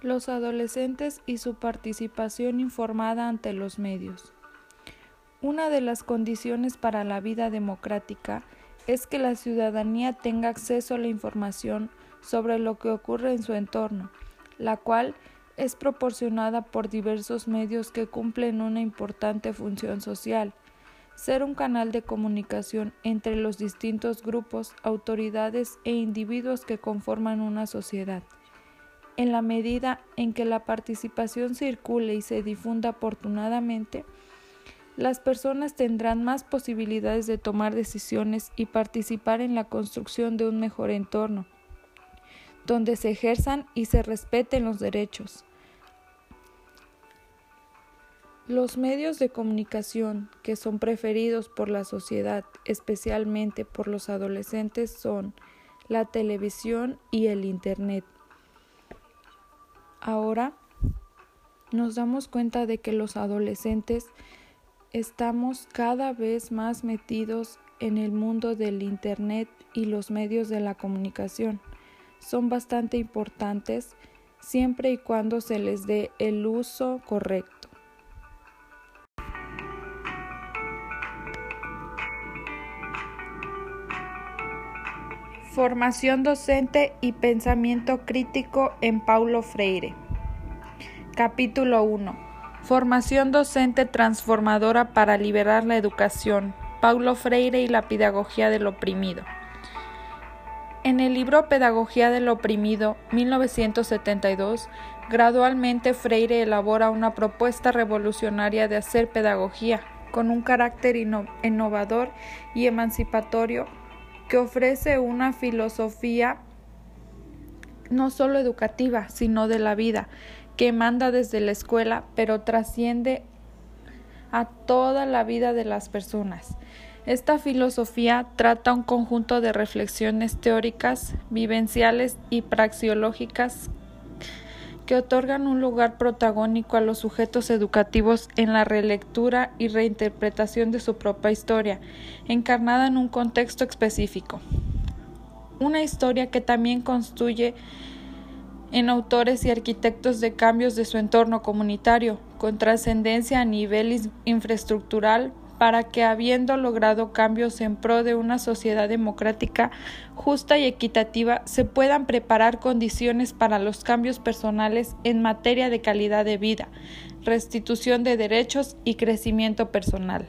Los adolescentes y su participación informada ante los medios. Una de las condiciones para la vida democrática es que la ciudadanía tenga acceso a la información sobre lo que ocurre en su entorno, la cual es proporcionada por diversos medios que cumplen una importante función social, ser un canal de comunicación entre los distintos grupos, autoridades e individuos que conforman una sociedad. En la medida en que la participación circule y se difunda afortunadamente, las personas tendrán más posibilidades de tomar decisiones y participar en la construcción de un mejor entorno, donde se ejerzan y se respeten los derechos. Los medios de comunicación que son preferidos por la sociedad, especialmente por los adolescentes, son la televisión y el Internet. Ahora nos damos cuenta de que los adolescentes estamos cada vez más metidos en el mundo del Internet y los medios de la comunicación. Son bastante importantes siempre y cuando se les dé el uso correcto. Formación docente y pensamiento crítico en Paulo Freire. Capítulo 1. Formación docente transformadora para liberar la educación. Paulo Freire y la pedagogía del oprimido. En el libro Pedagogía del oprimido, 1972, gradualmente Freire elabora una propuesta revolucionaria de hacer pedagogía, con un carácter innovador y emancipatorio que ofrece una filosofía no solo educativa, sino de la vida, que manda desde la escuela, pero trasciende a toda la vida de las personas. Esta filosofía trata un conjunto de reflexiones teóricas, vivenciales y praxiológicas que otorgan un lugar protagónico a los sujetos educativos en la relectura y reinterpretación de su propia historia, encarnada en un contexto específico. Una historia que también construye en autores y arquitectos de cambios de su entorno comunitario, con trascendencia a nivel infraestructural, para que, habiendo logrado cambios en pro de una sociedad democrática justa y equitativa, se puedan preparar condiciones para los cambios personales en materia de calidad de vida, restitución de derechos y crecimiento personal.